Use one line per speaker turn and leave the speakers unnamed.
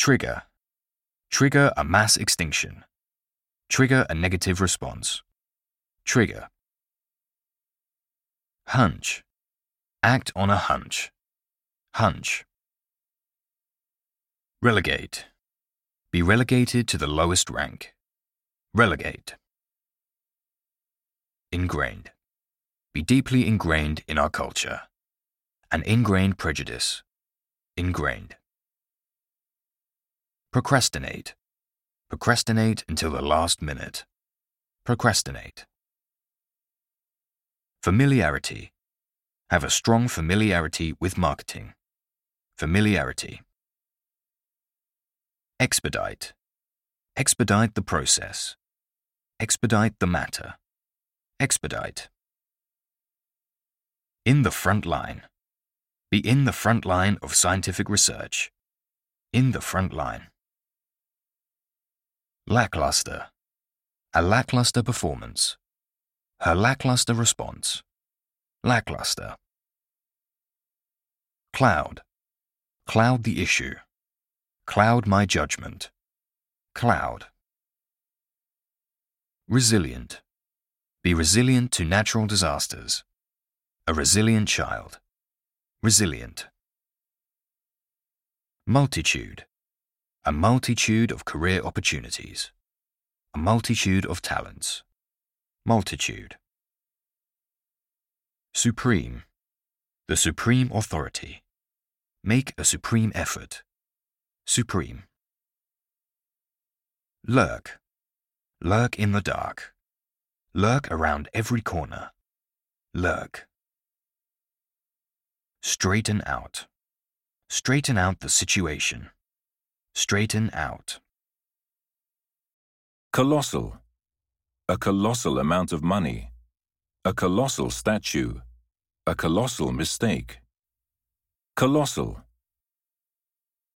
Trigger. Trigger a mass extinction. Trigger a negative response. Trigger. Hunch. Act on a hunch. Hunch. Relegate. Be relegated to the lowest rank. Relegate. Ingrained. Be deeply ingrained in our culture. An ingrained prejudice. Ingrained. Procrastinate. Procrastinate until the last minute. Procrastinate. Familiarity. Have a strong familiarity with marketing. Familiarity. Expedite. Expedite the process. Expedite the matter. Expedite. In the front line. Be in the front line of scientific research. In the front line. Lackluster. A lackluster performance. Her lackluster response. Lackluster. Cloud. Cloud the issue. Cloud my judgment. Cloud. Resilient. Be resilient to natural disasters. A resilient child. Resilient. Multitude. A multitude of career opportunities. A multitude of talents. Multitude. Supreme. The supreme authority. Make a supreme effort. Supreme. Lurk. Lurk in the dark. Lurk around every corner. Lurk. Straighten out. Straighten out the situation. Straighten out.
Colossal. A colossal amount of money. A colossal statue. A colossal mistake. Colossal.